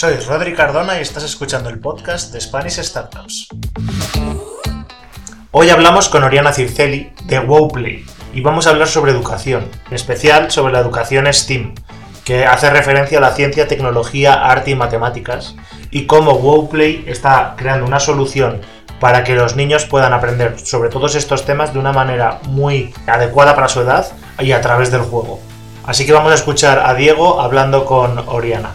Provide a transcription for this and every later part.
Soy Rodri Cardona y estás escuchando el podcast de Spanish Startups. Hoy hablamos con Oriana Circeli de WowPlay y vamos a hablar sobre educación, en especial sobre la educación STEAM, que hace referencia a la ciencia, tecnología, arte y matemáticas, y cómo WowPlay está creando una solución para que los niños puedan aprender sobre todos estos temas de una manera muy adecuada para su edad y a través del juego. Así que vamos a escuchar a Diego hablando con Oriana.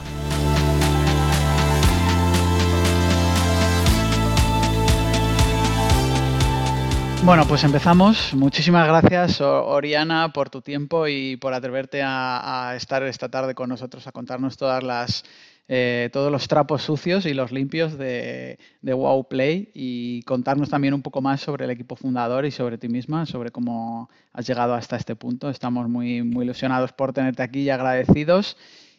Bueno, pues empezamos. Muchísimas gracias, Oriana, por tu tiempo y por atreverte a, estar esta tarde con nosotros a contarnos todas las, eh, todos los trapos sucios y los limpios de, de Wow Play y contarnos también un poco más sobre el equipo fundador y sobre ti misma, sobre cómo has llegado hasta este punto. Estamos muy, muy ilusionados por tenerte aquí y agradecidos.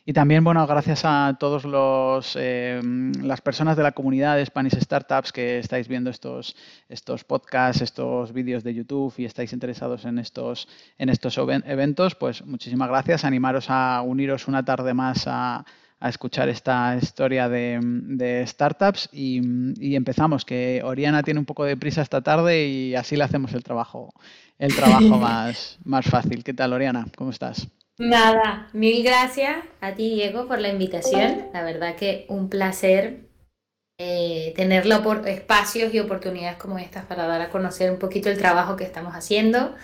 Y también, bueno, gracias a todos los eh, las personas de la comunidad de Spanish Startups que estáis viendo estos, estos podcasts, estos vídeos de YouTube y estáis interesados en estos, en estos eventos, pues muchísimas gracias. Animaros a uniros una tarde más a, escuchar esta historia de, startups y, y, empezamos, que Oriana tiene un poco de prisa esta tarde y así le hacemos el trabajo, el trabajo más, más fácil. ¿Qué tal, Oriana? ¿Cómo estás? Nada, mil gracias a ti, Diego, por la invitación. La verdad que un placer eh, tener espacios y oportunidades como estas para dar a conocer un poquito el trabajo que estamos haciendo.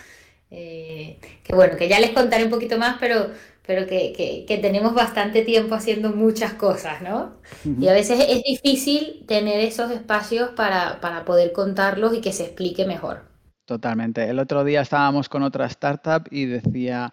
Eh, que bueno, que ya les contaré un poquito más, pero, pero que, tenemos bastante tiempo haciendo muchas cosas, ¿no? Y a veces es difícil tener esos espacios para, para poder contarlos y que se explique mejor. Totalmente. El otro día estábamos con otra startup y decía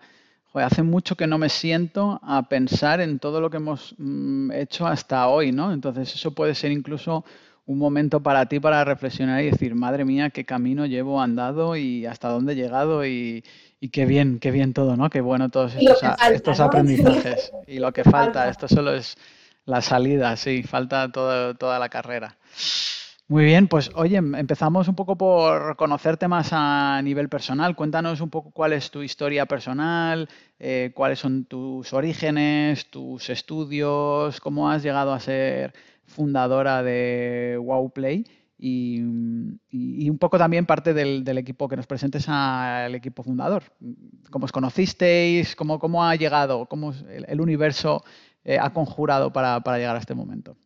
hace mucho que no me siento a pensar en todo lo que hemos mm, hecho hasta hoy, ¿no? Entonces eso puede ser incluso un momento para ti para reflexionar y decir, madre mía, qué camino llevo andado y hasta dónde he llegado y, qué bien, qué bien todo, ¿no? Qué bueno todos estos, aprendizajes. Y lo que falta, esto solo es la salida, sí, falta toda la carrera. Muy bien, pues oye, empezamos un poco por conocerte más a nivel personal. Cuéntanos un poco cuál es tu historia personal, eh, cuáles son tus orígenes, tus estudios, cómo has llegado a ser fundadora de WowPlay y, y, un poco también parte del, equipo que nos presentes al equipo fundador. ¿Cómo os conocisteis? ¿Cómo, cómo ha llegado? ¿Cómo el, universo eh, ha conjurado para llegar a este momento?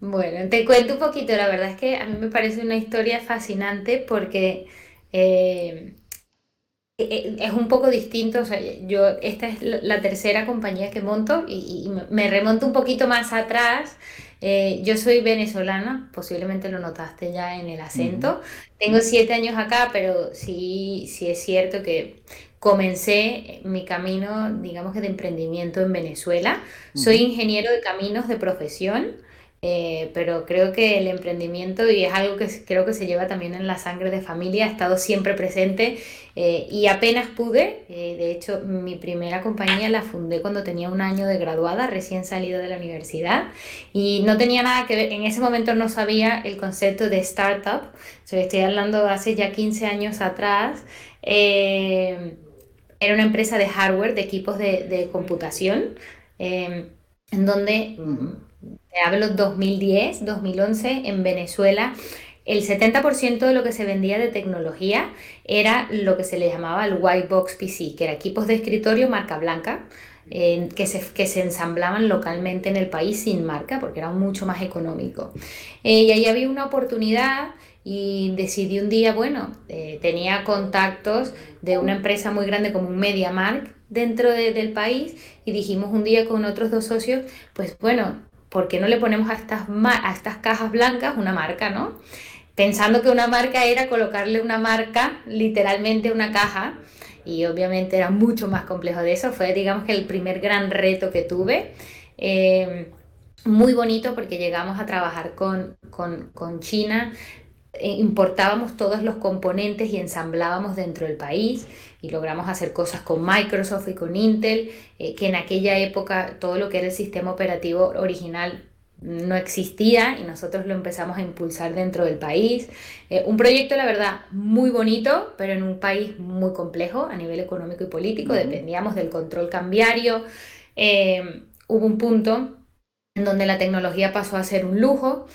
Bueno, te cuento un poquito, la verdad es que a mí me parece una historia fascinante porque eh, e, e, es un poco distinto, o sea, yo, esta es la tercera compañía que monto y, me remonto un poquito más atrás. Eh, yo soy venezolana, posiblemente lo notaste ya en el acento. Tengo siete años acá, pero sí, sí es cierto que comencé mi camino, digamos que de emprendimiento en Venezuela. Soy ingeniero de caminos de profesión. Eh, pero creo que el emprendimiento, y es algo que creo que se lleva también en la sangre de familia, ha estado siempre presente eh, y apenas pude, eh, de hecho mi primera compañía la fundé cuando tenía un año de graduada, recién salido de la universidad, y no tenía nada que ver, en ese momento no sabía el concepto de startup, estoy hablando hace ya 15 años atrás. era una empresa de hardware, de equipos de, de computación, en donde hablo 2010, 2011, en Venezuela, el 70% de lo que se vendía de tecnología era lo que se le llamaba el white box PC, que era equipos de escritorio marca blanca, que, se, que se ensamblaban localmente en el país sin marca, porque era mucho más económico. Eh, y ahí había una oportunidad y decidí un día, bueno, eh, tenía contactos de una empresa muy grande como un MediaMark dentro del país y dijimos un día con otros dos socios, pues bueno, ¿por qué no le ponemos a estas, a estas cajas blancas una marca, no? Pensando que una marca era colocarle una marca, literalmente una caja, y obviamente era mucho más complejo de eso. Fue, digamos que el primer gran reto que tuve. Eh, muy bonito porque llegamos a trabajar con, con, con China, eh, importábamos todos los componentes y ensamblábamos dentro del país y logramos hacer cosas con Microsoft y con Intel, eh, que en aquella época todo lo que era el sistema operativo original no existía y nosotros lo empezamos a impulsar dentro del país. Eh, un proyecto, la verdad, muy bonito, pero en un país muy complejo a nivel económico y político, dependíamos del control cambiario. hubo un punto en donde la tecnología pasó a ser un lujo.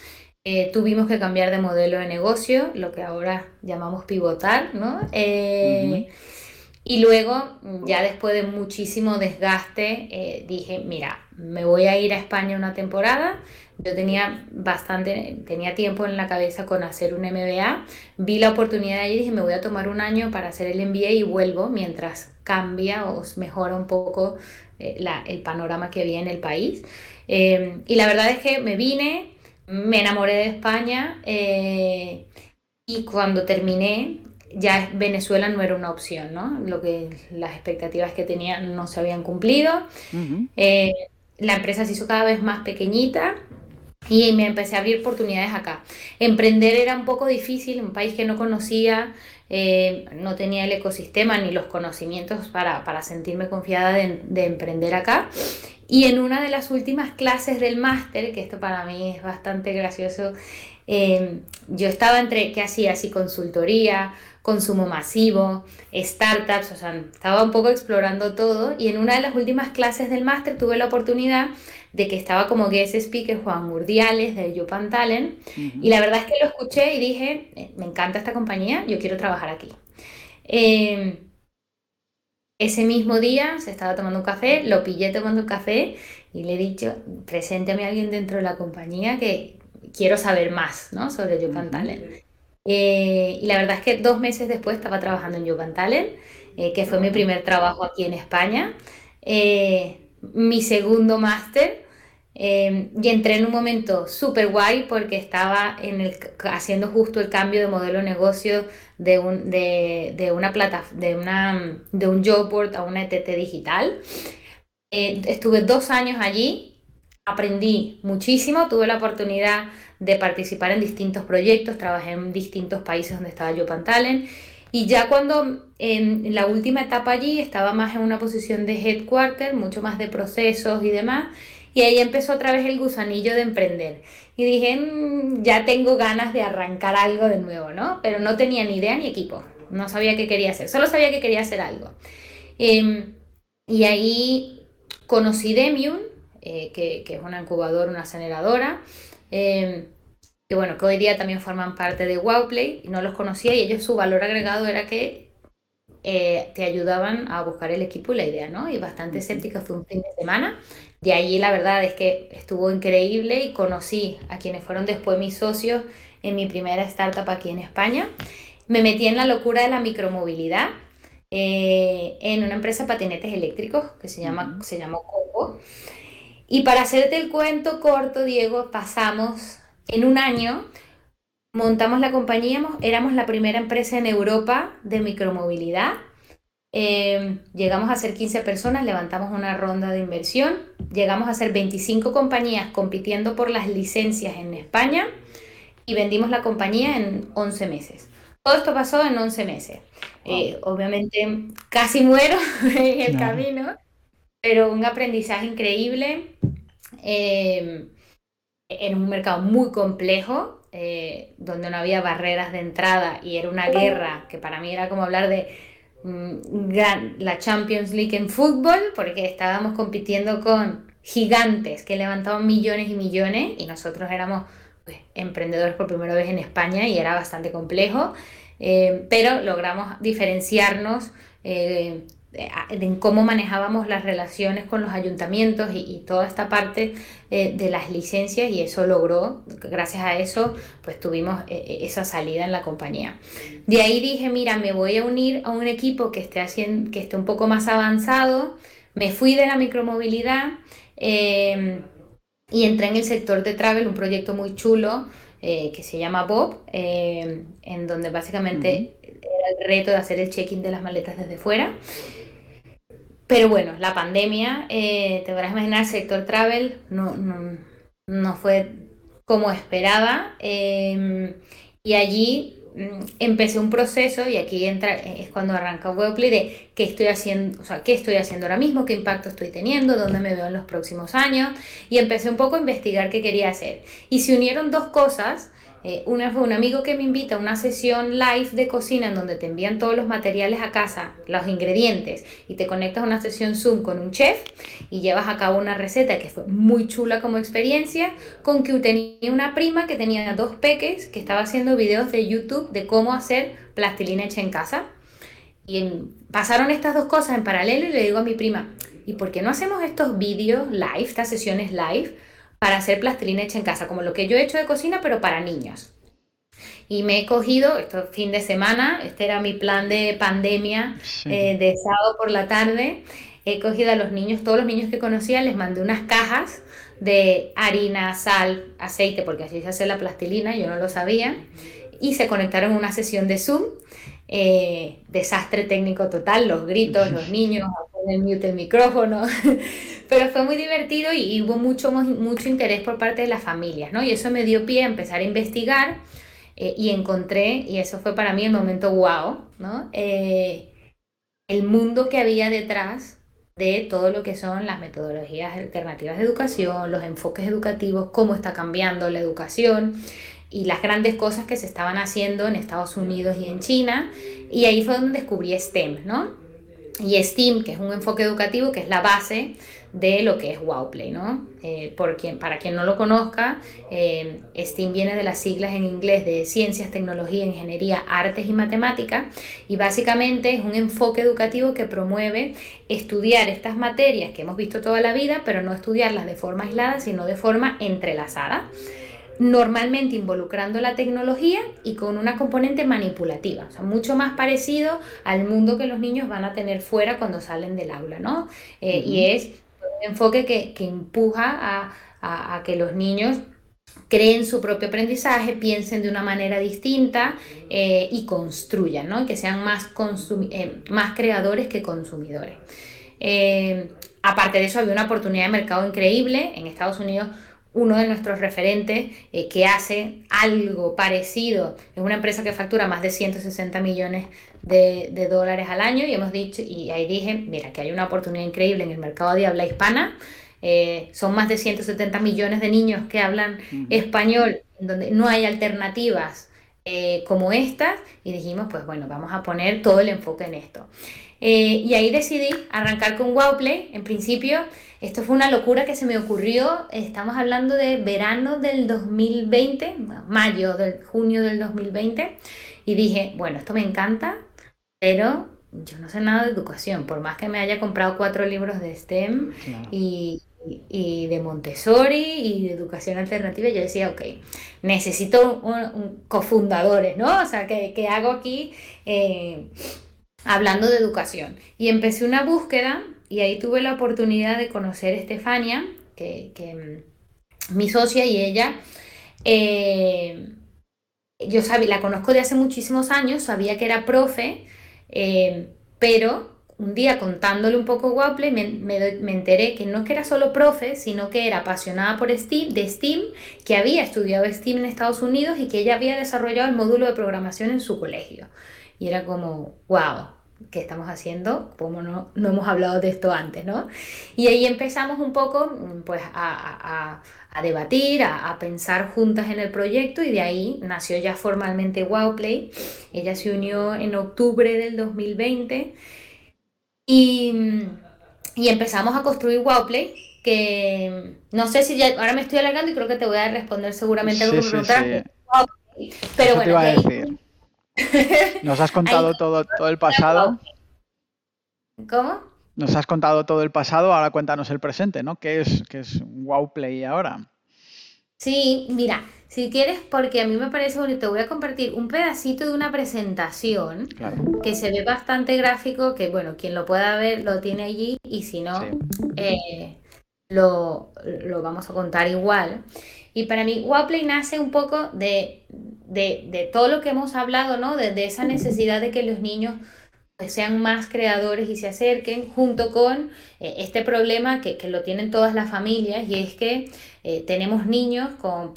Eh, tuvimos que cambiar de modelo de negocio, lo que ahora llamamos pivotar, ¿no? Eh, y luego, ya después de muchísimo desgaste, eh, dije, mira, me voy a ir a España una temporada. Yo tenía bastante, tenía tiempo en la cabeza con hacer un MBA. Vi la oportunidad y dije, me voy a tomar un año para hacer el MBA y vuelvo mientras cambia o mejora un poco el panorama que había en el país. Em, y la verdad es que me vine, me enamoré de España eh, y cuando terminé ya Venezuela no era una opción, ¿no? Lo que las expectativas que tenía no se habían cumplido. Eh, la empresa se hizo cada vez más pequeñita y me empecé a abrir oportunidades acá. Emprender era un poco difícil, un país que no conocía, eh, no tenía el ecosistema ni los conocimientos para, para sentirme confiada de, de, emprender acá. Y en una de las últimas clases del máster, que esto para mí es bastante gracioso, eh, yo estaba entre qué hacía así consultoría, consumo masivo, startups, o sea, estaba un poco explorando todo y en una de las últimas clases del máster tuve la oportunidad de que estaba como guest speaker Juan Murdiales de Yupan Talent y la verdad es que lo escuché y dije, eh, me encanta esta compañía, yo quiero trabajar aquí. Eh, ese mismo día se estaba tomando un café, lo pillé tomando un café y le he dicho, preséntame a alguien dentro de la compañía que quiero saber más ¿no? sobre Yupan Talent. Eh, y la verdad es que dos meses después estaba trabajando en Yupan Talent, eh, que fue mi primer trabajo aquí en España. Eh, mi segundo máster Em, y entré en un momento súper guay porque estaba en el, haciendo justo el cambio de modelo de negocio de un, de, de una plata, de, una, de un job board a una ETT digital. Eh, estuve dos años allí, aprendí muchísimo, tuve la oportunidad de participar en distintos proyectos, trabajé en distintos países donde estaba yo Pantalen. Y ya cuando en la última etapa allí estaba más en una posición de headquarter, mucho más de procesos y demás, y ahí empezó otra vez el gusanillo de emprender. Y dije, mm, ya tengo ganas de arrancar algo de nuevo, ¿no? Pero no tenía ni idea ni equipo. No sabía qué quería hacer. Solo sabía que quería hacer algo. Em, y ahí conocí Demium, eh, que, que, es una incubadora, una aceleradora. Eh, que bueno, que hoy día también forman parte de Wowplay, y no los conocía y ellos su valor agregado era que eh, te ayudaban a buscar el equipo y la idea, ¿no? Y bastante escéptica fue un fin de semana, de allí la verdad es que estuvo increíble y conocí a quienes fueron después mis socios en mi primera startup aquí en España. Me metí en la locura de la micromovilidad eh, en una empresa de patinetes eléctricos que se, llama, se llamó Coco. Y para hacerte el cuento corto, Diego, pasamos en un año, montamos la compañía, éramos la primera empresa en Europa de micromovilidad Em, llegamos a ser 15 personas, levantamos una ronda de inversión, llegamos a ser 25 compañías compitiendo por las licencias en España y vendimos la compañía en 11 meses. Todo esto pasó en 11 meses. Eh, obviamente casi muero en el camino, pero un aprendizaje increíble. Em, en un mercado muy complejo, eh, donde no había barreras de entrada y era una guerra que para mí era como hablar de Mm, la Champions League en fútbol, porque estábamos compitiendo con gigantes que levantaban millones y millones y nosotros éramos pues, emprendedores por primera vez en España y era bastante complejo, eh, pero logramos diferenciarnos eh, en cómo manejábamos las relaciones con los ayuntamientos y, toda esta parte eh, de las licencias y eso logró, gracias a eso, pues tuvimos eh, eh, esa salida en la compañía. De ahí dije, mira, me voy a unir a un equipo que esté, haciendo, que esté un poco más avanzado, me fui de la micromovilidad em, y entré en el sector de travel, un proyecto muy chulo que se llama Bob, em, en donde básicamente era el reto de hacer el check-in de las maletas desde fuera. Pero bueno, la pandemia, eh, te podrás imaginar, el sector travel no, no, fue como esperaba. Em, y allí mm, empecé un proceso y aquí entra, es cuando arranca Webplay de qué estoy haciendo, o sea, qué estoy haciendo ahora mismo, qué impacto estoy teniendo, dónde me veo en los próximos años y empecé un poco a investigar qué quería hacer. Y se unieron dos cosas Eh, una fue un amigo que me invita a una sesión live de cocina en donde te envían todos los materiales a casa, los ingredientes, y te conectas a una sesión Zoom con un chef y llevas a cabo una receta que fue muy chula como experiencia, con que tenía una prima que tenía dos peques que estaba haciendo videos de YouTube de cómo hacer plastilina hecha en casa. Y pasaron estas dos cosas en paralelo y le digo a mi prima, ¿y por qué no hacemos estos vídeos live, estas sesiones live? Para hacer plastilina hecha en casa, como lo que yo he hecho de cocina, pero para niños. Y me he cogido, esto fin de semana, este era mi plan de pandemia, eh, de sábado por la tarde, he cogido a los niños, todos los niños que conocía, les mandé unas cajas de harina, sal, aceite, porque así se hace la plastilina, yo no lo sabía, y se conectaron a una sesión de Zoom. Eh, desastre técnico total, los gritos, los niños, el mute el micrófono, pero fue muy divertido y, hubo mucho, mucho interés por parte de las familias, ¿no? Y eso me dio pie a empezar a investigar eh, y encontré, y eso fue para mí el momento wow, ¿no? Eh, el mundo que había detrás de todo lo que son las metodologías alternativas de educación, los enfoques educativos, cómo está cambiando la educación y las grandes cosas que se estaban haciendo en Estados Unidos y en China. Y ahí fue donde descubrí STEM, ¿no? y STEAM, que es un enfoque educativo, que es la base de lo que es WowPlay, ¿no? Eh, para quien no lo conozca, eh, STEAM viene de las siglas en inglés de Ciencias, Tecnología, Ingeniería, Artes y Matemáticas, y básicamente es un enfoque educativo que promueve estudiar estas materias que hemos visto toda la vida, pero no estudiarlas de forma aislada, sino de forma entrelazada normalmente involucrando la tecnología y con una componente manipulativa, o sea, mucho más parecido al mundo que los niños van a tener fuera cuando salen del aula, ¿no? Eh, y es enfoque que, que empuja a, a, que los niños creen su propio aprendizaje, piensen de una manera distinta eh, y construyan, ¿no? que sean más, eh, más creadores que consumidores. aparte de eso, había una oportunidad de mercado increíble. En Estados Unidos uno de nuestros referentes eh, que hace algo parecido. Es una empresa que factura más de 160 millones de, dólares al año y hemos dicho, y ahí dije, mira, que hay una oportunidad increíble en el mercado de habla hispana. Eh, son más de 170 millones de niños que hablan español, donde no hay alternativas eh, como estas, y dijimos, pues bueno, vamos a poner todo el enfoque en esto. y ahí decidí arrancar con Wowplay. En principio, esto fue una locura que se me ocurrió, estamos hablando de verano del 2020, mayo, del junio del 2020, y dije, bueno, esto me encanta, pero yo no sé nada de educación, por más que me haya comprado cuatro libros de STEM y, de Montessori y de educación alternativa, yo decía, ok, necesito un, cofundadores, ¿no? O sea, ¿qué, hago aquí eh, hablando de educación? Y empecé una búsqueda y ahí tuve la oportunidad de conocer a Estefania, que, mm, mi socia y ella, eh, yo sabía, la conozco de hace muchísimos años, sabía que era profe, eh, pero un día contándole un poco Waple me, me, enteré que no que era solo profe, sino que era apasionada por STEAM, de STEAM, que había estudiado STEAM en Estados Unidos y que ella había desarrollado el módulo de programación en su colegio. Y era como, wow, ¿qué estamos haciendo? Como no, no hemos hablado de esto antes, ¿no? Y ahí empezamos un poco mm, pues a, a, debatir, a, pensar juntas en el proyecto y de ahí nació ya formalmente Wowplay. Ella se unió en octubre del 2020 y, y empezamos a construir Wowplay que no sé si ya, ahora me estoy alargando y creo que te voy a responder seguramente algo sí, sí, Pero bueno, ¿Nos has contado todo, todo el pasado? ¿Cómo? Nos has contado todo el pasado, ahora cuéntanos el presente, ¿no? ¿Qué es, qué es Wow Play ahora? Sí, mira, si quieres, porque a mí me parece bonito, voy a compartir un pedacito de una presentación que se ve bastante gráfico, que bueno, quien lo pueda ver lo tiene allí y si no, eh, lo, lo, vamos a contar igual. Y para mí, Wowplay nace un poco de, de, todo lo que hemos hablado, ¿no? De, esa necesidad de que los niños pues, sean más creadores y se acerquen, junto con eh, este problema que, que, lo tienen todas las familias, y es que eh, tenemos niños con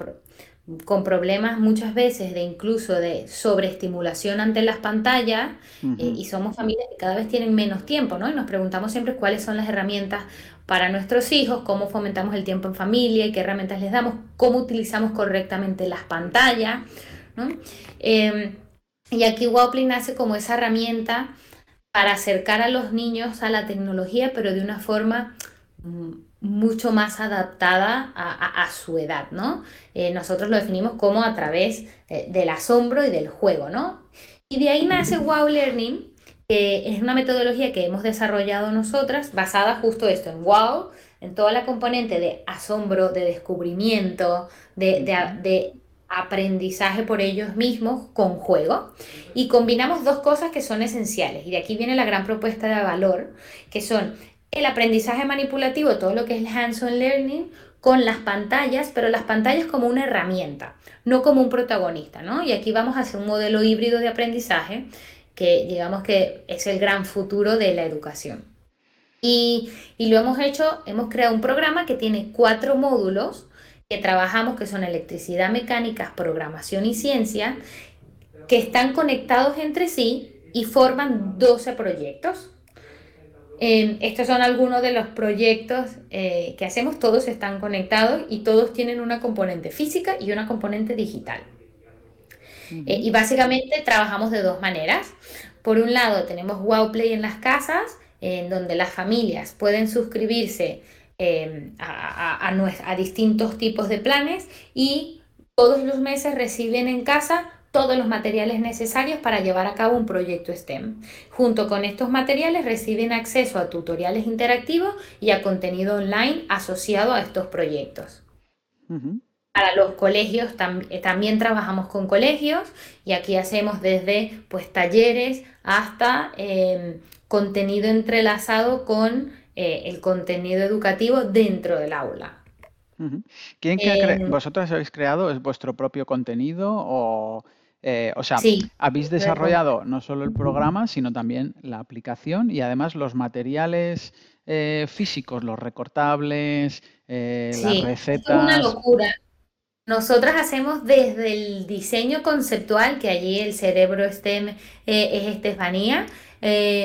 con problemas muchas veces de incluso de sobreestimulación ante las pantallas eh, y somos familias que cada vez tienen menos tiempo, ¿no? Y nos preguntamos siempre cuáles son las herramientas para nuestros hijos, cómo fomentamos el tiempo en familia y qué herramientas les damos, cómo utilizamos correctamente las pantallas, ¿no? Em, y aquí Wowplay nace como esa herramienta para acercar a los niños a la tecnología, pero de una forma mm, mucho más adaptada a, su edad, ¿no? Eh, nosotros lo definimos como a través eh, del asombro y del juego, ¿no? Y de ahí nace Wow Learning, que es una metodología que hemos desarrollado nosotras, basada justo esto, en Wow, en toda la componente de asombro, de descubrimiento, de, de aprendizaje por ellos mismos con juego. Y combinamos dos cosas que son esenciales. Y de aquí viene la gran propuesta de valor, que son el aprendizaje manipulativo, todo lo que es el hands-on learning, con las pantallas, pero las pantallas como una herramienta, no como un protagonista, ¿no? Y aquí vamos a un modelo híbrido de aprendizaje que digamos que es el gran futuro de la educación. Y, y lo hemos hecho, hemos creado un programa que tiene cuatro módulos que trabajamos, que son electricidad, mecánica, programación y ciencia, que están conectados entre sí y forman 12 proyectos. Em, estos son algunos de los proyectos eh, que hacemos, todos están conectados y todos tienen una componente física y una componente digital. Eh, y básicamente trabajamos de dos maneras. Por un lado tenemos WowPlay en las casas, en donde las familias pueden suscribirse em, a, a distintos tipos de planes y todos los meses reciben en casa todos los materiales necesarios para llevar a cabo un proyecto STEM. Junto con estos materiales reciben acceso a tutoriales interactivos y a contenido online asociado a estos proyectos. Para los colegios eh, también trabajamos con colegios y aquí hacemos desde pues, talleres hasta em, contenido entrelazado con eh, el contenido educativo dentro del aula. ¿Quién em, ¿Vosotros habéis creado? ¿Es vuestro propio contenido o eh, o sea, habéis desarrollado no solo el programa, sino también la aplicación y además los materiales eh, físicos, los recortables, eh, las recetas. Es una locura. Nosotras hacemos desde el diseño conceptual, que allí el cerebro STEM es Estefanía,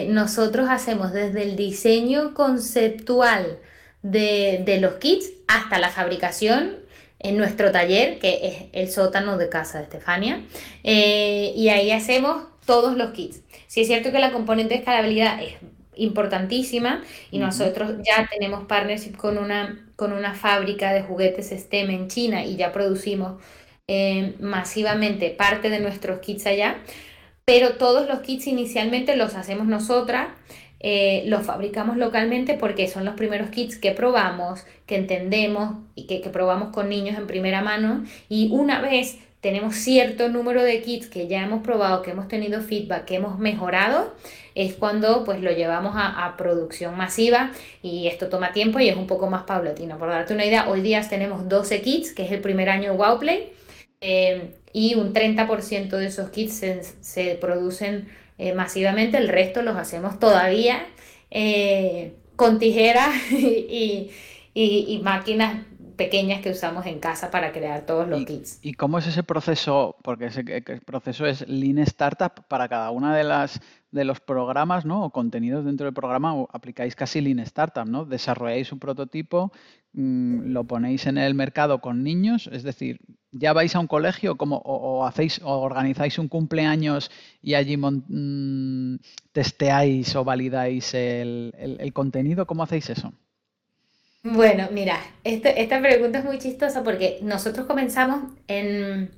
nosotros hacemos desde el diseño conceptual de, de los kits hasta la fabricación en nuestro taller, que es el sótano de casa de Estefania, eh, y ahí hacemos todos los kits. Si es cierto que la componente de escalabilidad es importantísima y nosotros ya tenemos partnership con una, con una fábrica de juguetes STEM en China y ya producimos eh, masivamente parte de nuestros kits allá, pero todos los kits inicialmente los hacemos nosotras eh, los fabricamos localmente porque son los primeros kits que probamos, que entendemos y que, probamos con niños en primera mano. Y una vez tenemos cierto número de kits que ya hemos probado, que hemos tenido feedback, que hemos mejorado, es cuando pues lo llevamos a, producción masiva y esto toma tiempo y es un poco más paulatino. Por darte una idea, hoy día tenemos 12 kits, que es el primer año Wowplay, eh, y un 30% de esos kits se, se producen eh, masivamente, el resto los hacemos todavía eh, con tijeras y, máquinas pequeñas que usamos en casa para crear todos los kits. ¿Y cómo es ese proceso? Porque ese proceso es Lean Startup para cada una de las de los programas, ¿no? O contenidos dentro del programa, aplicáis casi Lean Startup, ¿no? Desarrolláis un prototipo, mm, lo ponéis en el mercado con niños, es decir, ya vais a un colegio como, o, hacéis o organizáis un cumpleaños y allí mm, testeáis o validáis el, contenido, ¿cómo hacéis eso? Bueno, mira, esta pregunta es muy chistosa porque nosotros comenzamos en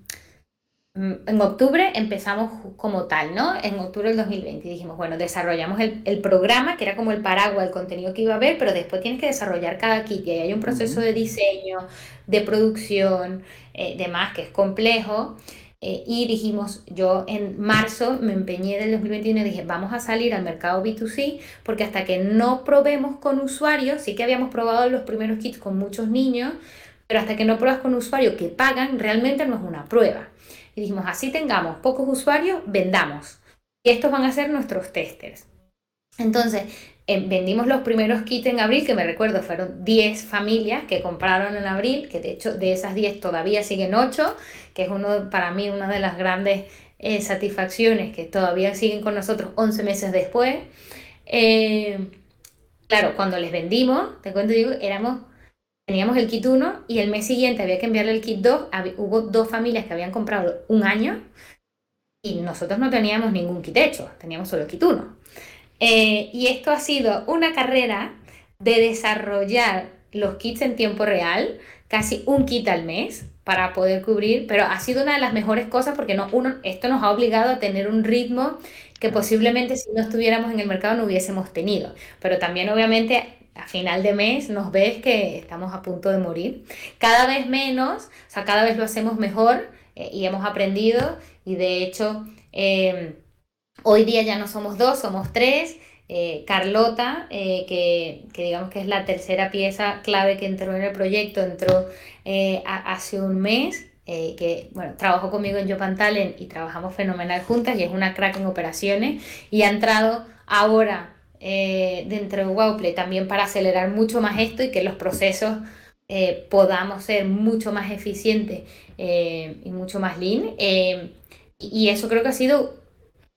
en octubre empezamos como tal, ¿no? En octubre del 2020 y dijimos, bueno, desarrollamos el, programa, que era como el paraguas, el contenido que iba a haber, pero después tienes que desarrollar cada kit y hay un proceso de diseño, de producción, eh, demás, que es complejo. Eh, y dijimos, yo en marzo me empeñé del 2021 y dije, vamos a salir al mercado B2C, porque hasta que no probemos con usuarios, sí que habíamos probado los primeros kits con muchos niños, pero hasta que no pruebas con usuarios que pagan, realmente no es una prueba. Y dijimos, así tengamos pocos usuarios, vendamos. Y estos van a ser nuestros testers. Entonces, eh, vendimos los primeros kits en abril, que me recuerdo fueron 10 familias que compraron en abril, que de hecho de esas 10 todavía siguen 8, que es uno para mí una de las grandes eh, satisfacciones que todavía siguen con nosotros 11 meses después. Eh, claro, cuando les vendimos, te cuento, digo, éramos, teníamos el kit 1 y el mes siguiente había que enviarle el kit 2. hubo dos familias que habían comprado un año y nosotros no teníamos ningún kit hecho, teníamos solo el kit 1. Eh, y esto ha sido una carrera de desarrollar los kits en tiempo real, casi un kit al mes para poder cubrir, pero ha sido una de las mejores cosas porque no, uno, esto nos ha obligado a tener un ritmo que posiblemente si no estuviéramos en el mercado no hubiésemos tenido. Pero también obviamente a final de mes nos ves que estamos a punto de morir. Cada vez menos, o sea, cada vez lo hacemos mejor eh, y hemos aprendido y de hecho... Eh, Hoy día ya no somos dos, somos tres. Eh, Carlota, eh, que, digamos que es la tercera pieza clave que entró en el proyecto, entró hace un mes, que bueno, trabajó conmigo en Japan Talent y trabajamos fenomenal juntas y es una crack en operaciones y ha entrado ahora dentro de Wowplay también para acelerar mucho más esto y que los procesos podamos ser mucho más eficientes y mucho más lean. y eso creo que ha sido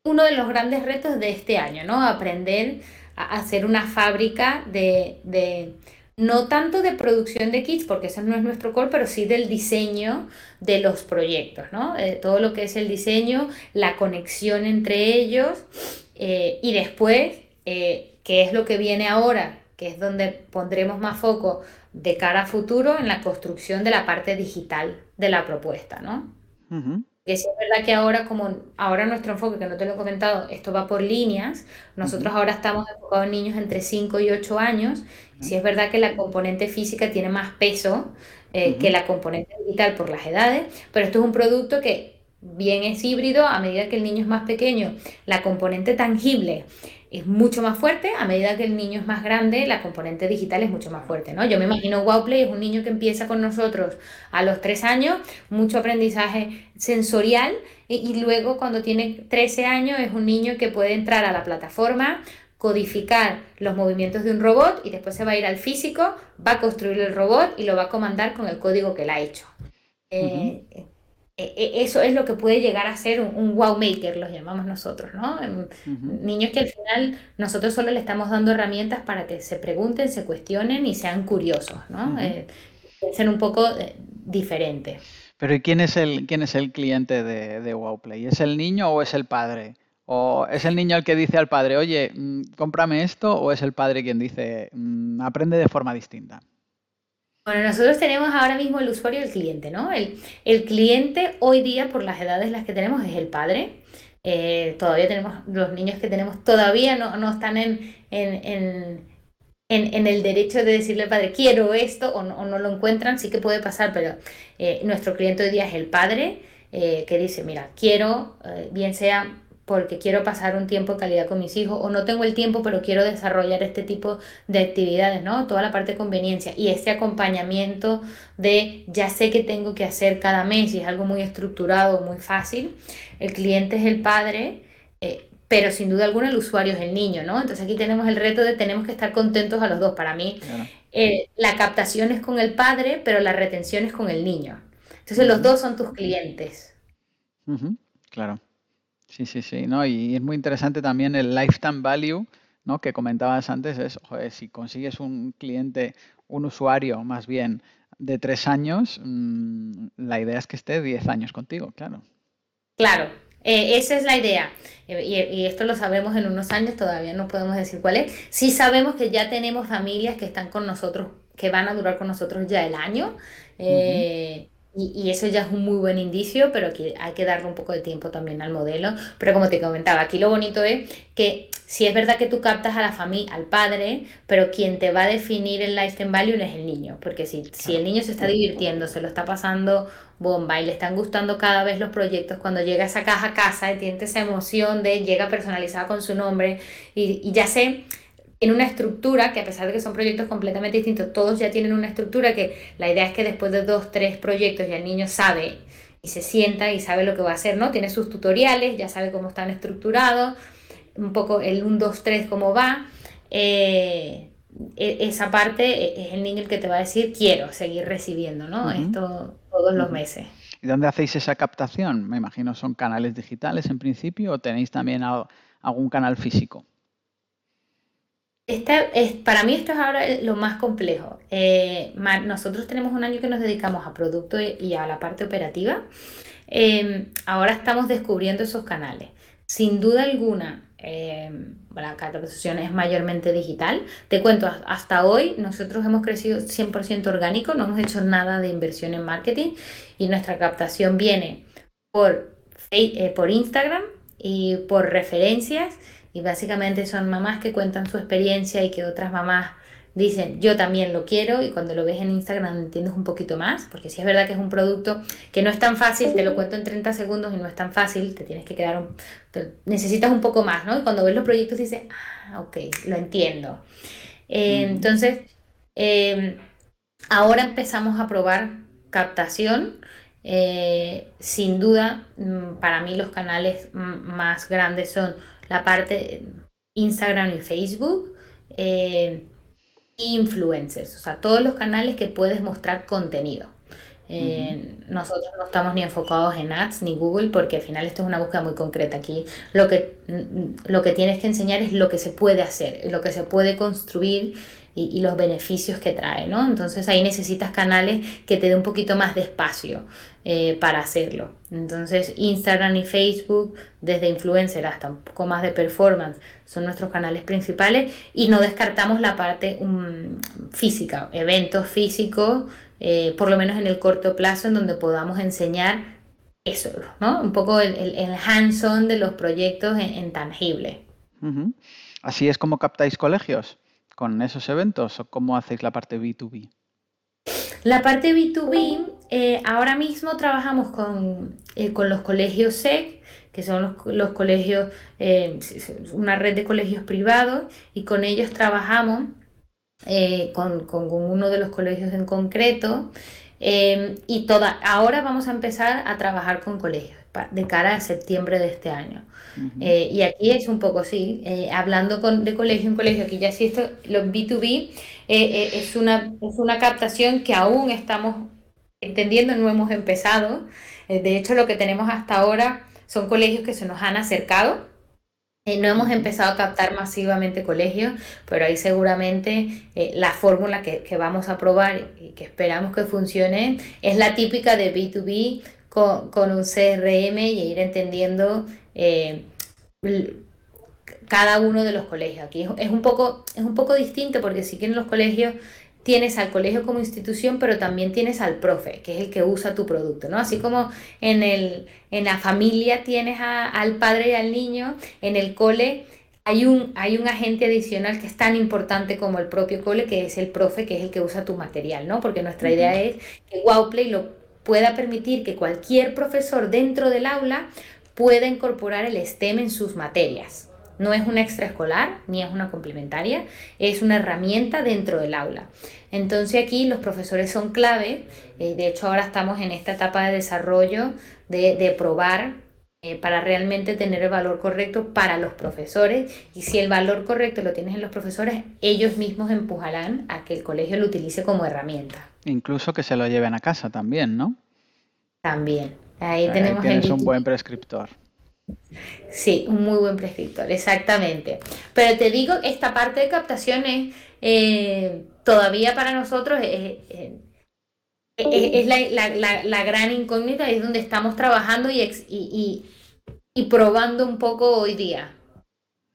uno de los grandes retos de este año, ¿no? Aprender a hacer una fábrica de, no tanto de producción de kits, porque eso no es nuestro core, pero sí del diseño de los proyectos, ¿no? Eh, todo lo que es el diseño, la conexión entre ellos eh, y después, eh, qué es lo que viene ahora, que es donde pondremos más foco de cara a futuro en la construcción de la parte digital de la propuesta, ¿no? Que sí es verdad que ahora, como ahora nuestro enfoque, que no te lo he comentado, esto va por líneas, nosotros ahora estamos enfocados en niños entre 5 y 8 años, y sí es verdad que la componente física tiene más peso eh, que la componente digital por las edades, pero esto es un producto que bien es híbrido a medida que el niño es más pequeño, la componente tangible es mucho más fuerte, a medida que el niño es más grande, la componente digital es mucho más fuerte, ¿no? Yo me imagino Wowplay es un niño que empieza con nosotros a los tres años, mucho aprendizaje sensorial, y, luego cuando tiene 13 años es un niño que puede entrar a la plataforma, codificar los movimientos de un robot y después se va a ir al físico, va a construir el robot y lo va a comandar con el código que él ha hecho. Eso es lo que puede llegar a ser un, wow maker, los llamamos nosotros, ¿no? Niños que al final nosotros solo le estamos dando herramientas para que se pregunten, se cuestionen y sean curiosos, ¿no? Eh, ser un poco eh, diferentes. Pero ¿y quién es el, quién es el cliente de, de WowPlay? ¿Es el niño o es el padre? ¿O es el niño el que dice al padre, oye, mm, cómprame esto? ¿O es el padre quien dice, mm, aprende de forma distinta? Bueno, nosotros tenemos ahora mismo el usuario y el cliente, ¿no? El, el cliente hoy día, por las edades las que tenemos, es el padre. Eh, todavía tenemos, los niños que tenemos todavía no, no están en, en, en, en, el derecho de decirle al padre, quiero esto, o no, lo encuentran, sí que puede pasar, pero eh, nuestro cliente hoy día es el padre, eh, que dice, mira, quiero, bien sea porque quiero pasar un tiempo de calidad con mis hijos o no tengo el tiempo pero quiero desarrollar este tipo de actividades, ¿no? Toda la parte de conveniencia y este acompañamiento de ya sé que tengo que hacer cada mes y es algo muy estructurado, muy fácil. El cliente es el padre, eh, pero sin duda alguna el usuario es el niño, ¿no? Entonces aquí tenemos el reto de tenemos que estar contentos a los dos. Para mí eh, la captación es con el padre, pero la retención es con el niño. Entonces los dos son tus clientes. Claro. Sí, sí, sí, ¿no? Y es muy interesante también el lifetime value, ¿no? Que comentabas antes, es, joder, si consigues un cliente, un usuario más bien de tres años, mm, la idea es que esté diez años contigo, claro. Claro, eh, esa es la idea. Eh, y, esto lo sabemos en unos años, todavía no podemos decir cuál es. Sí sabemos que ya tenemos familias que están con nosotros, que van a durar con nosotros ya el año. Eh, y, eso ya es un muy buen indicio, pero que hay que darle un poco de tiempo también al modelo. Pero como te comentaba, aquí lo bonito es que si es verdad que tú captas a la familia, al padre, pero quien te va a definir el lifetime value es el niño. Porque si, si el niño se está divirtiendo, se lo está pasando bomba y le están gustando cada vez los proyectos, cuando llega esa caja a casa y tiene esa emoción de llega personalizada con su nombre y, y ya sé en una estructura que a pesar de que son proyectos completamente distintos, todos ya tienen una estructura que la idea es que después de dos, tres proyectos ya el niño sabe y se sienta y sabe lo que va a hacer, ¿no? Tiene sus tutoriales, ya sabe cómo están estructurados. un poco el 1, 2, 3, cómo va, eh, e, esa parte e, es el niño el que te va a decir quiero seguir recibiendo, ¿no? Esto todos los meses. ¿Y dónde hacéis esa captación? Me imagino son canales digitales en principio o tenéis también algún canal físico. Para mí esto es ahora lo más complejo. Eh, nosotros tenemos un año que nos dedicamos a producto y a la parte operativa. Em, ahora estamos descubriendo esos canales. Sin duda alguna, eh, la captación es mayormente digital. Te cuento, hasta hoy nosotros hemos crecido 100% orgánico, no hemos hecho nada de inversión en marketing y nuestra captación viene por, eh, por Instagram y por referencias y básicamente son mamás que cuentan su experiencia y que otras mamás dicen yo también lo quiero y cuando lo ves en Instagram entiendes un poquito más, porque si es verdad que es un producto que no es tan fácil, te lo cuento en 30 segundos y no es tan fácil, te tienes que quedar, un, necesitas un poco más, ¿no? Y cuando ves los proyectos dices, ah, ok, lo entiendo. Eh, entonces, em, ahora empezamos a probar captación. Eh, sin duda, mm, para mí los canales más grandes son la parte Instagram y Facebook. Eh, influencers, o sea, todos los canales que puedes mostrar contenido. Eh, nosotros no estamos ni enfocados en ads ni Google porque al final esto es una búsqueda muy concreta. Aquí lo que, mm, lo que tienes que enseñar es lo que se puede hacer, lo que se puede construir y, los beneficios que trae, ¿no? Entonces ahí necesitas canales que te dé un poquito más de espacio eh, para hacerlo. Entonces Instagram y Facebook, desde influencer hasta un poco más de performance, son nuestros canales principales y no descartamos la parte um, física, eventos físicos, eh, por lo menos en el corto plazo, en donde podamos enseñar eso, ¿no? Un poco el, el, hands-on de los proyectos en, tangible. Así es como captáis colegios con esos eventos o cómo hacéis la parte B2B? La parte B2B, eh, ahora mismo trabajamos con, eh, con, los colegios SEC, que son los, colegios, eh, una red de colegios privados, y con ellos trabajamos con, con, uno de los colegios en concreto. y toda, ahora vamos a empezar a trabajar con colegios de cara a septiembre de este año. Eh, y aquí es un poco, sí, eh, hablando con, de colegio en colegio, aquí ya sí esto, los B2B eh, es, una, es una captación que aún estamos entendiendo, no hemos empezado. de hecho, lo que tenemos hasta ahora son colegios que se nos han acercado. no hemos empezado a captar masivamente colegios, pero ahí seguramente la fórmula que, que, vamos a probar y que esperamos que funcione es la típica de B2B con, con un CRM y ir entendiendo eh, cada uno de los colegios. Aquí es, un poco, es un poco distinto porque si que en los colegios tienes al colegio como institución, pero también tienes al profe, que es el que usa tu producto, ¿no? Así como en, el, en la familia tienes al padre y al niño, en el cole hay un, hay un agente adicional que es tan importante como el propio cole, que es el profe, que es el que usa tu material, ¿no? Porque nuestra idea es que Wowplay lo pueda permitir que cualquier profesor dentro del aula pueda incorporar el STEM en sus materias. No es una extraescolar ni es una complementaria, es una herramienta dentro del aula. Entonces aquí los profesores son clave, eh, de hecho ahora estamos en esta etapa de desarrollo de, probar eh, para realmente tener el valor correcto para los profesores y si el valor correcto lo tienes en los profesores, ellos mismos empujarán a que el colegio lo utilice como herramienta. Incluso que se lo lleven a casa también, ¿no? También. Ahí tenemos tienes un buen prescriptor. Sí, un muy buen prescriptor, exactamente. Pero te digo, esta parte de captación es eh, todavía para nosotros es, la, gran incógnita, es donde estamos trabajando y, y, y, probando un poco hoy día.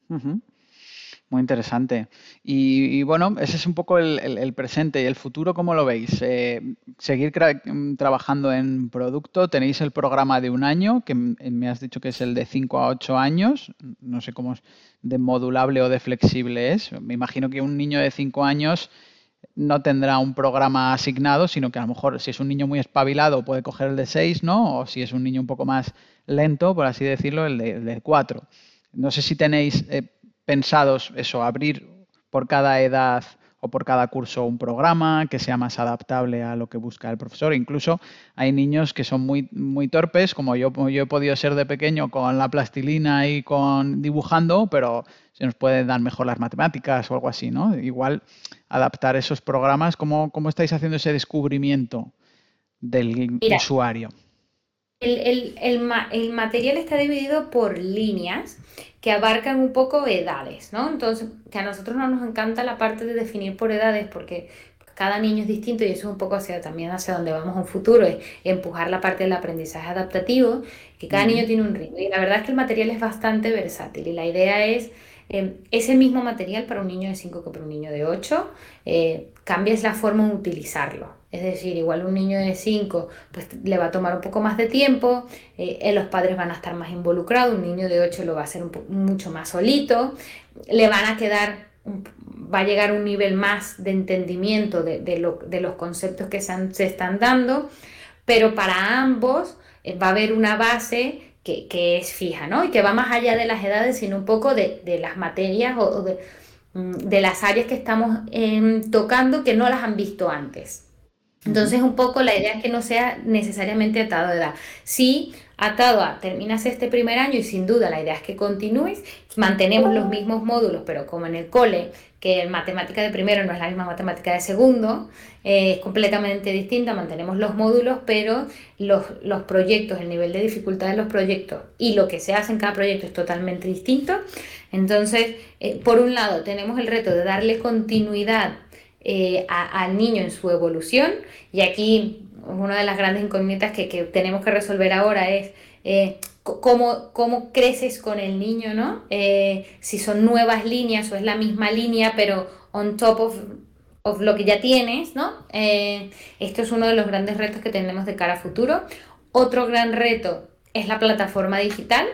Muy interesante. Y, bueno, ese es un poco el, presente y el futuro, ¿cómo lo veis? Eh, seguir mm, trabajando en producto, tenéis el programa de un año, que me has dicho que es el de 5 a 8 años, no sé cómo es de modulable o de flexible es. Me imagino que un niño de 5 años no tendrá un programa asignado, sino que a lo mejor si es un niño muy espabilado puede coger el de 6, ¿no? O si es un niño un poco más lento, por así decirlo, el de, 4. No sé si tenéis... Eh, pensados eso, abrir por cada edad o por cada curso un programa que sea más adaptable a lo que busca el profesor. Incluso hay niños que son muy, muy torpes, como yo, yo he podido ser de pequeño con la plastilina y con dibujando, pero se nos pueden dar mejor las matemáticas o algo así, ¿no? Igual adaptar esos programas. ¿Cómo, cómo estáis haciendo ese descubrimiento del usuario? El, el, material está dividido por líneas que abarcan un poco edades, ¿no? Entonces, que a nosotros no nos encanta la parte de definir por edades porque cada niño es distinto y eso es un poco hacia también hacia donde vamos un futuro, es empujar la parte del aprendizaje adaptativo, que cada niño tiene un ritmo. Y la verdad es que el material es bastante versátil y la idea es eh, es el mismo material para un niño de 5 que para un niño de 8, eh, cambias la forma de utilizarlo. Es decir, igual un niño de 5 pues, le va a tomar un poco más de tiempo, eh, los padres van a estar más involucrados, un niño de 8 lo va a hacer mucho más solito, le van a quedar, va a llegar un nivel más de entendimiento de, los conceptos que se, se, están dando, pero para ambos eh, va a haber una base que, es fija, ¿no? Y que va más allá de las edades, sino un poco de, las materias o, mm, de, las áreas que estamos em, tocando que no las han visto antes. Entonces, un poco la idea es que no sea necesariamente atado a edad. Sí, atado a terminas este primer año y sin duda la idea es que continúes, mantenemos los mismos módulos, pero como en el cole, que matemática de primero no es la misma matemática de segundo, eh, es completamente distinta, mantenemos los módulos, pero los, los, proyectos, el nivel de dificultad de los proyectos y lo que se hace en cada proyecto es totalmente distinto. Entonces, eh, por un lado, tenemos el reto de darle continuidad eh, al niño en su evolución. Y aquí una de las grandes incógnitas que, tenemos que resolver ahora es eh, cómo, cómo, creces con el niño, ¿no? Eh, si son nuevas líneas o es la misma línea, pero on top of, lo que ya tienes, ¿no? esto es uno de los grandes retos que tenemos de cara a futuro. Otro gran reto es la plataforma digital,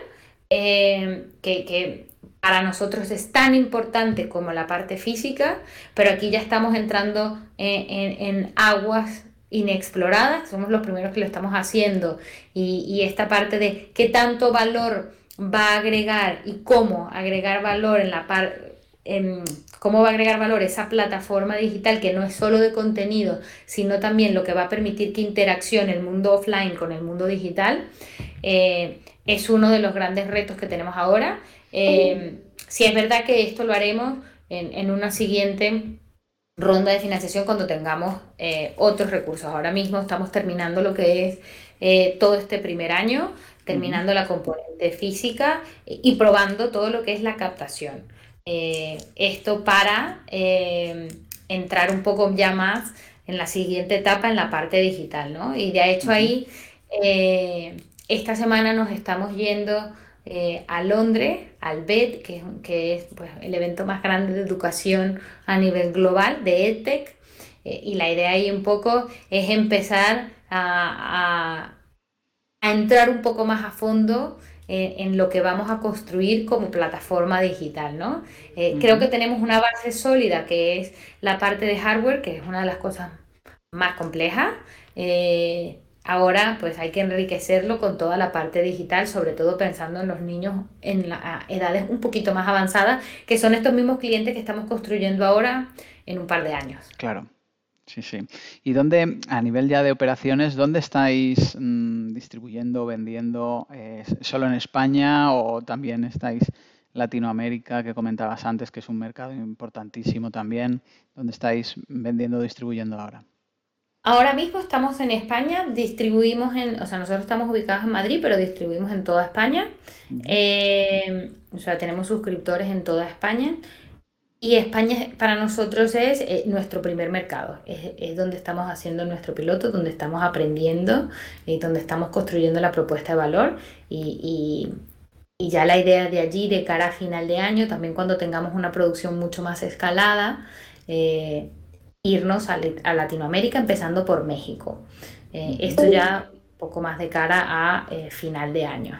que, que para nosotros es tan importante como la parte física, pero aquí ya estamos entrando en, aguas inexploradas, somos los primeros que lo estamos haciendo y, esta parte de qué tanto valor va a agregar y cómo agregar valor en la parte cómo va a agregar valor esa plataforma digital que no es solo de contenido, sino también lo que va a permitir que interaccione el mundo offline con el mundo digital, eh, es uno de los grandes retos que tenemos ahora. Eh, si es verdad que esto lo haremos en, una siguiente ronda de financiación cuando tengamos eh, otros recursos. Ahora mismo estamos terminando lo que es eh, todo este primer año, terminando la componente física y probando todo lo que es la captación. esto para entrar un poco ya más en la siguiente etapa, en la parte digital, ¿no? Y de hecho ahí, esta semana nos estamos yendo eh, a Londres, al BED, que, que es pues, el evento más grande de educación a nivel global, de EdTech. Eh, y la idea ahí un poco es empezar a, entrar un poco más a fondo en, lo que vamos a construir como plataforma digital, ¿no? Eh, creo que tenemos una base sólida que es la parte de hardware, que es una de las cosas más complejas. Ahora pues hay que enriquecerlo con toda la parte digital, sobre todo pensando en los niños en edades un poquito más avanzadas, que son estos mismos clientes que estamos construyendo ahora en un par de años. Claro. Sí, sí. ¿Y dónde, a nivel ya de operaciones, dónde estáis mm, distribuyendo, vendiendo? Eh, ¿Solo en España o también estáis Latinoamérica, que comentabas antes, que es un mercado importantísimo también? ¿Dónde estáis vendiendo, distribuyendo ahora? Ahora mismo estamos en España, distribuimos en, o sea, nosotros estamos ubicados en Madrid, pero distribuimos en toda España. Eh, o sea, tenemos suscriptores en toda España. Y España para nosotros es eh, nuestro primer mercado, es, donde estamos haciendo nuestro piloto, donde estamos aprendiendo y donde estamos construyendo la propuesta de valor. Y, y, ya la idea de allí, de cara a final de año, también cuando tengamos una producción mucho más escalada, eh, irnos a, Latinoamérica, empezando por México. Eh, esto ya poco más de cara a eh, final de año.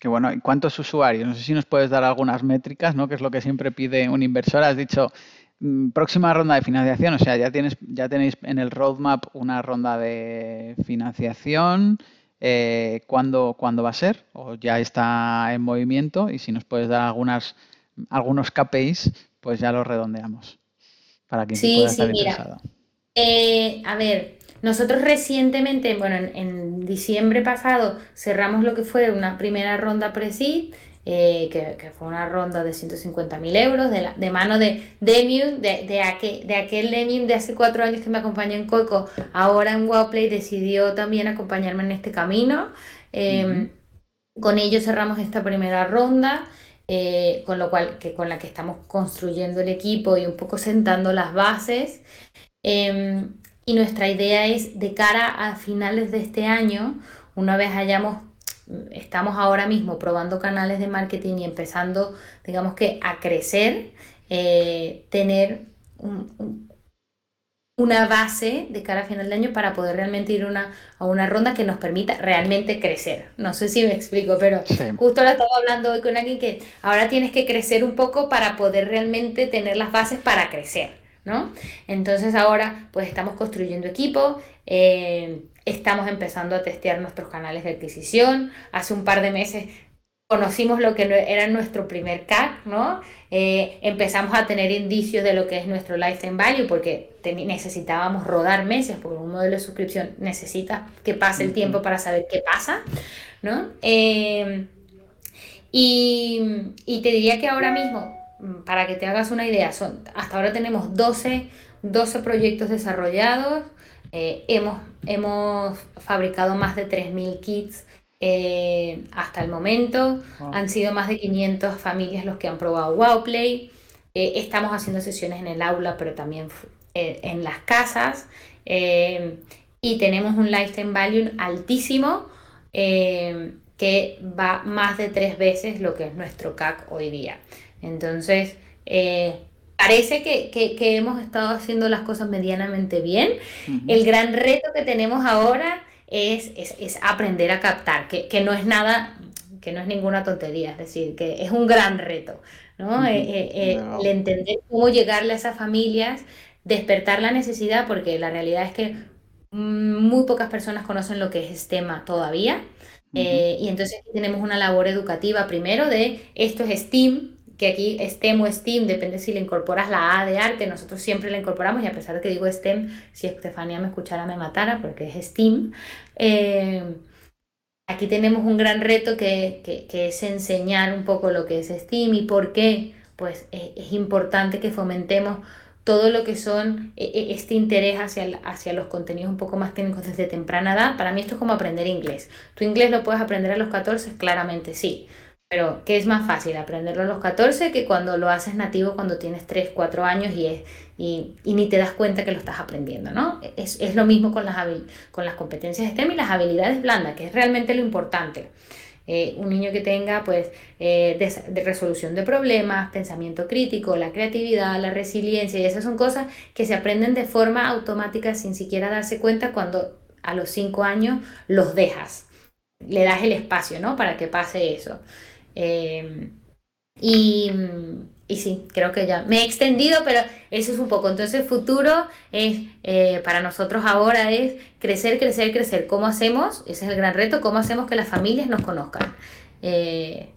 Qué bueno. ¿Y cuántos usuarios? No sé si nos puedes dar algunas métricas, ¿no? Que es lo que siempre pide un inversor. Has dicho mm, próxima ronda de financiación, o sea, ya tienes, ya tenéis en el roadmap una ronda de financiación. Eh, ¿cuándo, ¿Cuándo va a ser? ¿O ya está en movimiento? Y si nos puedes dar algunas, algunos KPIs pues ya lo redondeamos para quien Sí, pueda sí, estar mira. interesado. Eh, a ver, nosotros recientemente, bueno, en, en diciembre pasado cerramos lo que fue una primera ronda pre-seed, eh, que, que fue una ronda de 150 mil euros de, la- de mano de Demium, de, de, aquel, de aquel Demium de hace cuatro años que me acompañó en Coco, ahora en Wowplay decidió también acompañarme en este camino. Eh, Con ellos cerramos esta primera ronda, eh, con lo cual, que con la que estamos construyendo el equipo y un poco sentando las bases. Eh, y nuestra idea es de cara a finales de este año, una vez hayamos, estamos ahora mismo probando canales de marketing y empezando, digamos que a crecer, eh, tener un- una base de cara a final de año para poder realmente ir una, a una ronda que nos permita realmente crecer. No sé si me explico, pero Sí. justo ahora estaba hablando hoy con alguien que ahora tienes que crecer un poco para poder realmente tener las bases para crecer, ¿no? Entonces ahora pues estamos construyendo equipo, eh, estamos empezando a testear nuestros canales de adquisición. Hace un par de meses conocimos lo que era nuestro primer CAC, ¿no? Eh, empezamos a tener indicios de lo que es nuestro lifetime value porque necesitábamos rodar meses, porque un modelo de suscripción necesita que pase el tiempo para saber qué pasa, ¿no? Eh, y, y te diría que ahora mismo, para que te hagas una idea, son, hasta ahora tenemos 12, 12 proyectos desarrollados, eh, hemos, hemos fabricado más de 3.000 kits eh, hasta el momento, Wow. han sido más de 500 familias los que han probado Wowplay, eh, estamos haciendo sesiones en el aula, pero también eh, en las casas, y tenemos un lifetime value altísimo que va más de tres veces lo que es nuestro CAC hoy día. Entonces, parece que, que- que hemos estado haciendo las cosas medianamente bien. El gran reto que tenemos ahora es, es- es aprender a captar, que, que no es nada, que no es ninguna tontería, es decir, que es un gran reto, ¿no? Eh, eh, eh, el entender cómo llegarle a esas familias, despertar la necesidad, porque la realidad es que mm, muy pocas personas conocen lo que es STEMA todavía. Eh, y entonces tenemos una labor educativa primero de esto es STEAM, que aquí STEM o STEAM, depende si le incorporas la A de arte, nosotros siempre la incorporamos y a pesar de que digo STEM, si Estefanía me escuchara me matara porque es STEAM. Eh, aquí tenemos un gran reto que, que- es enseñar un poco lo que es STEAM y por qué pues es, es importante que fomentemos todo lo que son eh, eh, este interés hacia, hacia los contenidos un poco más técnicos desde temprana edad. Para mí esto es como aprender inglés. ¿Tu inglés lo puedes aprender a los 14? Claramente sí. Pero ¿qué es más fácil? Aprenderlo a los 14 que cuando lo haces nativo cuando tienes 3, 4 años y, es, y, y ni te das cuenta que lo estás aprendiendo, ¿no? Es, es lo mismo con las, con las competencias STEM y las habilidades blandas, que es realmente lo importante. Eh, un niño que tenga pues eh, de, de resolución de problemas, pensamiento crítico, la creatividad, la resiliencia, y esas son cosas que se aprenden de forma automática sin siquiera darse cuenta cuando a los 5 años los dejas, le das el espacio, ¿no? Para que pase eso. Eh, y, y sí, creo que ya me he extendido, pero eso es un poco. Entonces, el futuro es, eh, para nosotros ahora es crecer, crecer, crecer. ¿Cómo hacemos? Ese es el gran reto, ¿cómo hacemos que las familias nos conozcan? Eh,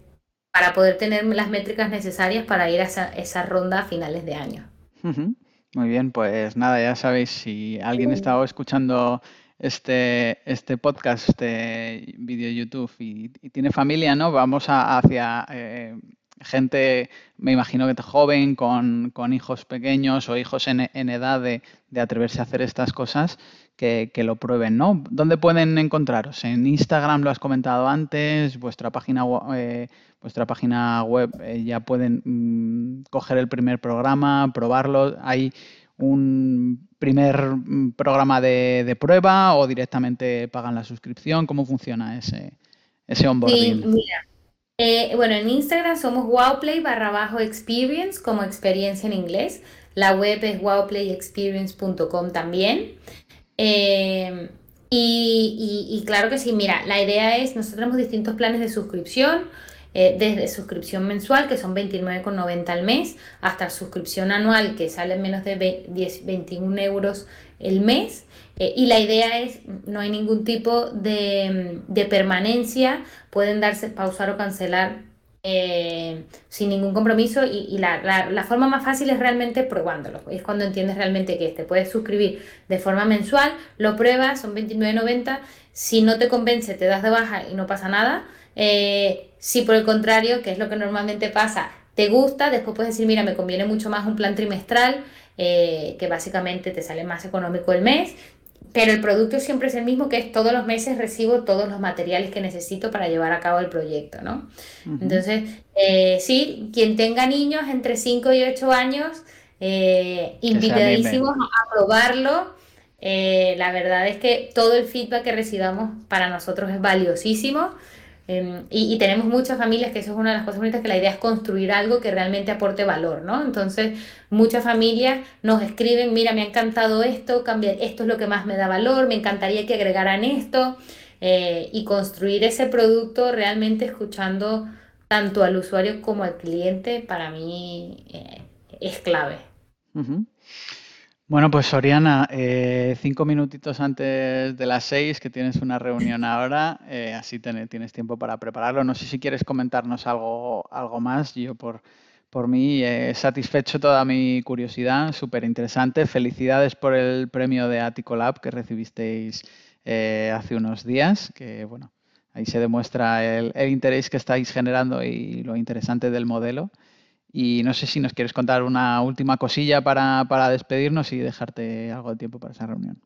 para poder tener las métricas necesarias para ir a esa, esa ronda a finales de año. Muy bien, pues nada, ya sabéis, si alguien está escuchando este, este podcast, este vídeo YouTube y, tiene familia, ¿no? Vamos a- hacia eh, gente, me imagino que joven, con, con hijos pequeños o hijos en, en edad de, de atreverse a hacer estas cosas, que, que lo prueben, ¿no? ¿Dónde pueden encontraros? En Instagram lo has comentado antes, vuestra página, eh, vuestra página web eh, ya pueden mm, coger el primer programa, probarlo. ¿Hay un primer mm, programa de, de prueba o directamente pagan la suscripción? ¿Cómo funciona ese, ese onboarding? mira. eh, bueno, en Instagram somos wowplay barra bajo experience como experiencia en inglés. La web es wowplayexperience.com también. Eh, y, y- y claro que sí, mira, la idea es, nosotros tenemos distintos planes de suscripción, eh, desde suscripción mensual, que son 29,90 al mes, hasta suscripción anual, que sale menos de ve- 10, 21 euros el mes. Eh, y la idea es, no hay ningún tipo de, de permanencia, pueden darse, pausar o cancelar eh, sin ningún compromiso y, la, forma más fácil es realmente probándolo. Es cuando entiendes realmente que te puedes suscribir de forma mensual, lo pruebas, son 29.90. Si no te convence, te das de baja y no pasa nada. Eh, si por el contrario, que es lo que normalmente pasa, te gusta, después puedes decir, mira, me conviene mucho más un plan trimestral, eh, que básicamente te sale más económico el mes, pero el producto siempre es el mismo, que es todos los meses recibo todos los materiales que necesito para llevar a cabo el proyecto, ¿no? Entonces, eh, sí, quien tenga niños entre 5 y 8 años, eh, invitadísimos a probarlo. Eh, la verdad es que todo el feedback que recibamos para nosotros es valiosísimo. Em, y, tenemos muchas familias, que eso es una de las cosas bonitas, que la idea es construir algo que realmente aporte valor, ¿no? Entonces, muchas familias nos escriben, mira, me ha encantado esto, cambiar, esto es lo que más me da valor, me encantaría que agregaran esto, eh, y construir ese producto realmente escuchando tanto al usuario como al cliente, para mí eh, es clave. Bueno, pues Soriana, eh, cinco minutitos antes de las seis, que tienes una reunión ahora, eh, así tienes tiempo para prepararlo. No sé si quieres comentarnos algo, algo más. Yo por, por mí he satisfecho toda mi curiosidad, súper interesante. Felicidades por el premio de Aticolab que recibisteis eh, hace unos días, que bueno, ahí se demuestra el interés que estáis generando y lo interesante del modelo. Y no sé si nos quieres contar una última cosilla para, despedirnos y dejarte algo de tiempo para esa reunión.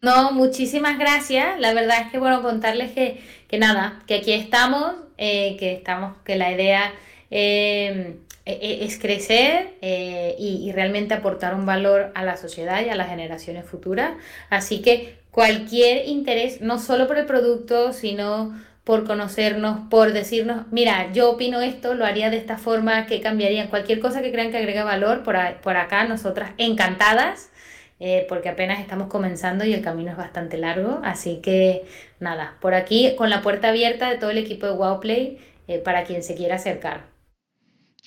No, muchísimas gracias. La verdad es que, bueno, contarles que, nada, que aquí estamos, eh, que estamos, que la idea eh, e, e, es crecer eh, y, y, realmente aportar un valor a la sociedad y a las generaciones futuras. Así que cualquier interés, no solo por el producto, sino por conocernos, por decirnos, mira, yo opino esto, lo haría de esta forma, que cambiaría cualquier cosa que crean que agrega valor, por, por acá nosotras encantadas, eh, porque apenas estamos comenzando y el camino es bastante largo, así que nada, por aquí con la puerta abierta de todo el equipo de WowPlay eh, para quien se quiera acercar.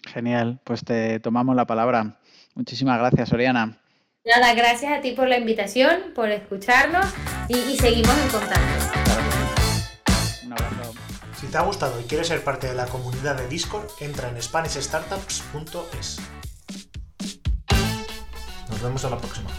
Genial, pues te tomamos la palabra. Muchísimas gracias, Oriana. Nada, gracias a ti por la invitación, por escucharnos y, y seguimos en contacto. Si te ha gustado y quieres ser parte de la comunidad de Discord, entra en SpanishStartups.es. Nos vemos a la próxima.